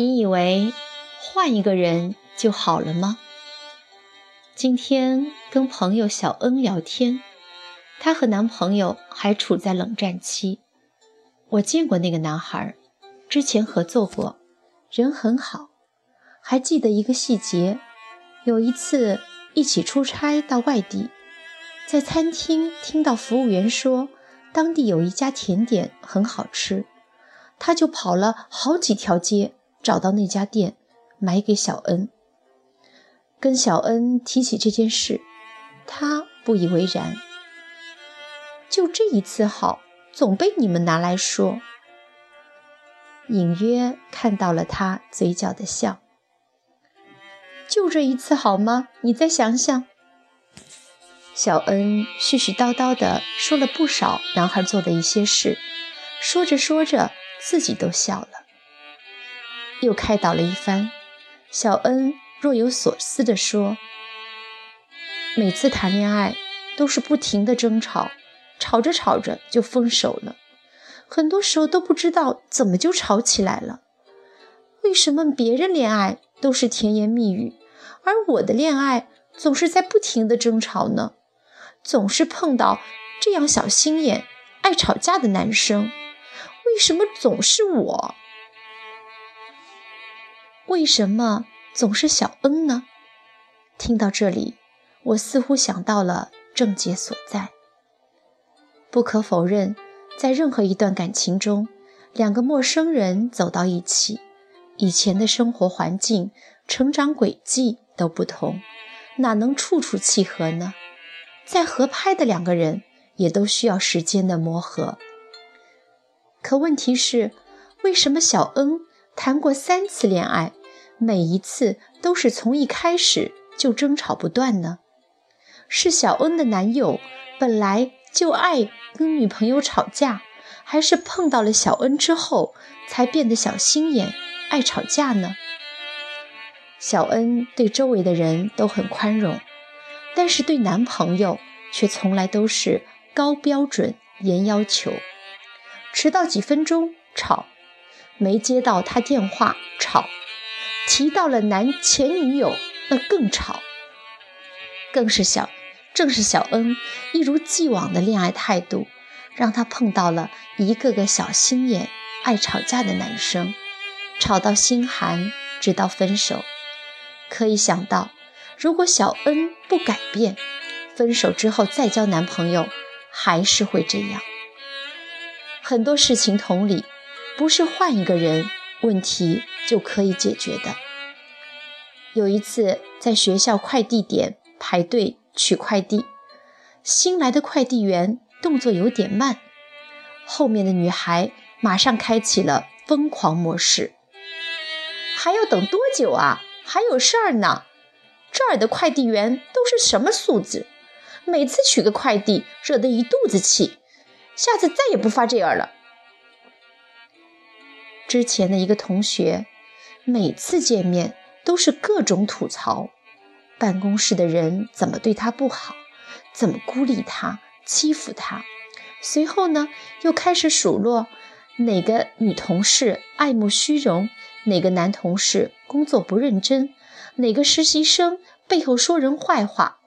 你以为换一个人就好了吗？今天跟朋友小恩聊天，她和男朋友还处在冷战期。我见过那个男孩，之前合作过，人很好。还记得一个细节，有一次一起出差到外地，在餐厅听到服务员说当地有一家甜点很好吃，他就跑了好几条街。找到那家店，买给小恩。跟小恩提起这件事，他不以为然。就这一次好，总被你们拿来说。隐约看到了他嘴角的笑。就这一次好吗？你再想想。小恩絮絮叨叨地说了不少男孩做的一些事，说着说着，自己都笑了。又开导了一番，小恩若有所思地说：“每次谈恋爱都是不停的争吵，吵着吵着就分手了。很多时候都不知道怎么就吵起来了。为什么别人恋爱都是甜言蜜语，而我的恋爱总是在不停的争吵呢？总是碰到这样小心眼、爱吵架的男生，为什么总是我？”为什么总是小恩呢？听到这里，我似乎想到了症结所在。不可否认，在任何一段感情中，两个陌生人走到一起，以前的生活环境、成长轨迹都不同，哪能处处契合呢？再合拍的两个人，也都需要时间的磨合。可问题是，为什么小恩谈过三次恋爱？每一次都是从一开始就争吵不断呢？是小恩的男友本来就爱跟女朋友吵架，还是碰到了小恩之后才变得小心眼、爱吵架呢？小恩对周围的人都很宽容，但是对男朋友却从来都是高标准、严要求。迟到几分钟吵，没接到他电话吵。提到了男前女友，那更吵，更是小，正是小恩一如既往的恋爱态度，让他碰到了一个个小心眼、爱吵架的男生，吵到心寒，直到分手。可以想到，如果小恩不改变，分手之后再交男朋友，还是会这样。很多事情同理，不是换一个人。问题就可以解决的。有一次在学校快递点排队取快递，新来的快递员动作有点慢，后面的女孩马上开启了疯狂模式。还要等多久啊？还有事儿呢。这儿的快递员都是什么素质？每次取个快递惹得一肚子气，下次再也不发这样了。之前的一个同学，每次见面都是各种吐槽，办公室的人怎么对他不好，怎么孤立他、欺负他。随后呢，又开始数落哪个女同事爱慕虚荣，哪个男同事工作不认真，哪个实习生背后说人坏话。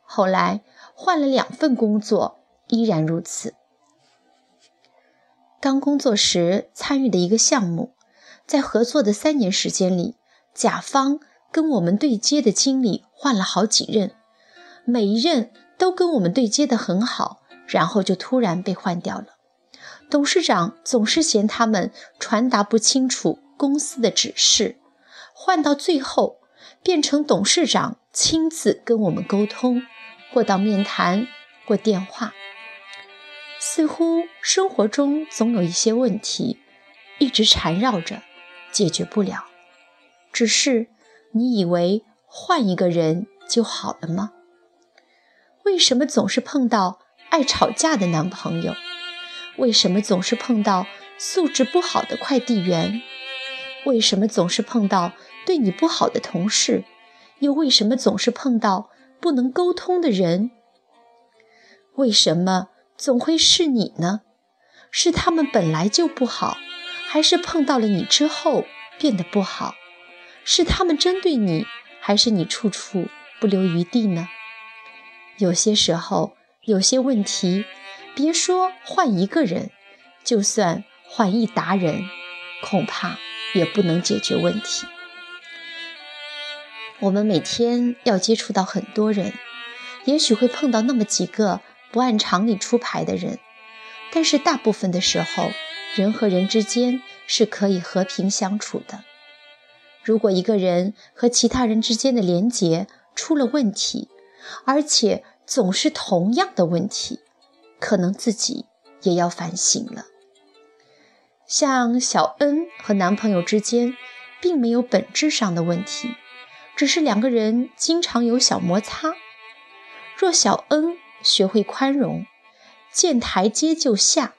后来换了两份工作，依然如此。刚工作时参与的一个项目，在合作的三年时间里，甲方跟我们对接的经理换了好几任，每一任都跟我们对接的很好，然后就突然被换掉了。董事长总是嫌他们传达不清楚公司的指示，换到最后变成董事长亲自跟我们沟通，或到面谈，或电话。似乎生活中总有一些问题一直缠绕着，解决不了。只是你以为换一个人就好了吗？为什么总是碰到爱吵架的男朋友？为什么总是碰到素质不好的快递员？为什么总是碰到对你不好的同事？又为什么总是碰到不能沟通的人？为什么？总会是你呢？是他们本来就不好，还是碰到了你之后变得不好，是他们针对你，还是你处处不留余地呢？有些时候，有些问题，别说换一个人，就算换一达人，恐怕也不能解决问题。我们每天要接触到很多人，也许会碰到那么几个不按常理出牌的人，但是大部分的时候，人和人之间是可以和平相处的。如果一个人和其他人之间的连结出了问题，而且总是同样的问题，可能自己也要反省了。像小恩和男朋友之间，并没有本质上的问题。只是两个人经常有小摩擦。若小恩学会宽容，见台阶就下，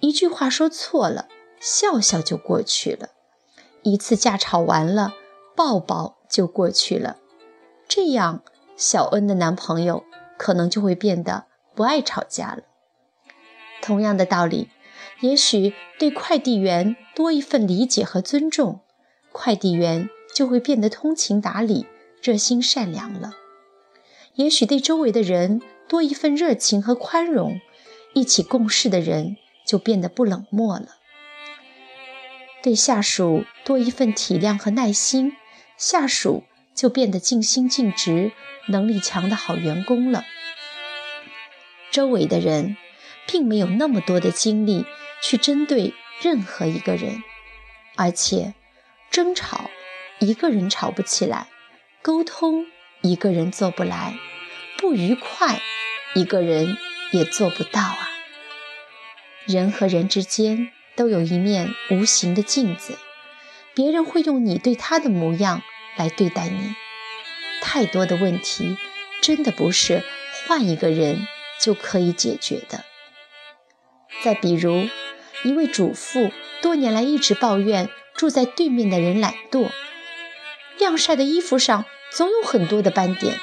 一句话说错了，笑笑就过去了；一次架吵完了，抱抱就过去了。这样，小恩的男朋友可能就会变得不爱吵架了。同样的道理，也许对快递员多一份理解和尊重，快递员。就会变得通情达理、热心善良了。也许对周围的人多一份热情和宽容，一起共事的人就变得不冷漠了。对下属多一份体谅和耐心，下属就变得尽心尽职、能力强的好员工了。周围的人并没有那么多的精力去针对任何一个人，而且争吵。一个人吵不起来，沟通一个人做不来，不愉快一个人也做不到啊。人和人之间都有一面无形的镜子，别人会用你对他的模样来对待你。太多的问题真的不是换一个人就可以解决的。再比如，一位主妇多年来一直抱怨住在对面的人懒惰。晾晒的衣服上总有很多的斑点。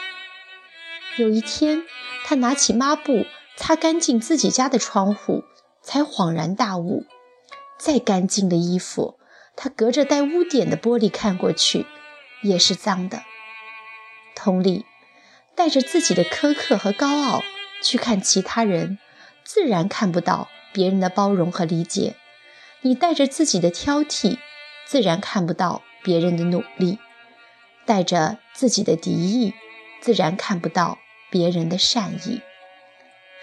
有一天，他拿起抹布擦干净自己家的窗户，才恍然大悟：再干净的衣服，他隔着带污点的玻璃看过去，也是脏的。同理，带着自己的苛刻和高傲去看其他人，自然看不到别人的包容和理解；你带着自己的挑剔，自然看不到别人的努力。带着自己的敌意，自然看不到别人的善意。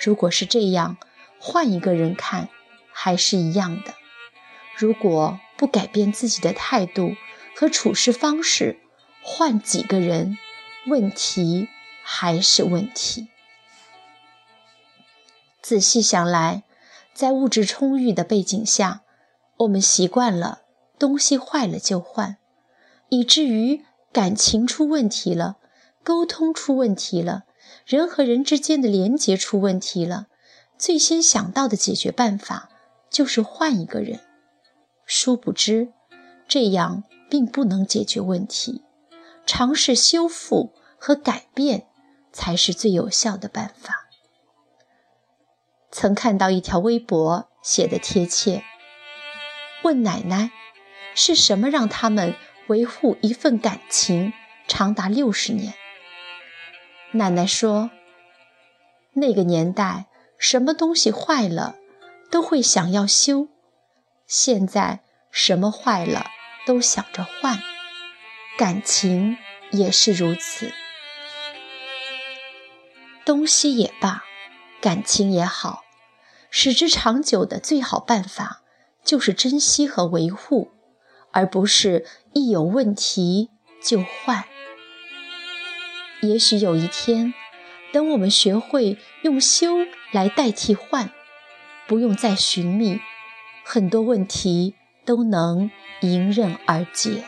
如果是这样，换一个人看，还是一样的。如果不改变自己的态度和处事方式，换几个人，问题还是问题。仔细想来，在物质充裕的背景下，我们习惯了东西坏了就换，以至于。感情出问题了，沟通出问题了，人和人之间的连结出问题了，最先想到的解决办法就是换一个人。殊不知，这样并不能解决问题，尝试修复和改变才是最有效的办法。曾看到一条微博写的贴切，问奶奶是什么让他们。维护一份感情长达六十年。奶奶说：“那个年代，什么东西坏了都会想要修；现在，什么坏了都想着换。感情也是如此。东西也罢，感情也好，使之长久的最好办法就是珍惜和维护。”而不是一有问题就换。也许有一天，等我们学会用修来代替换，不用再寻觅，很多问题都能迎刃而解。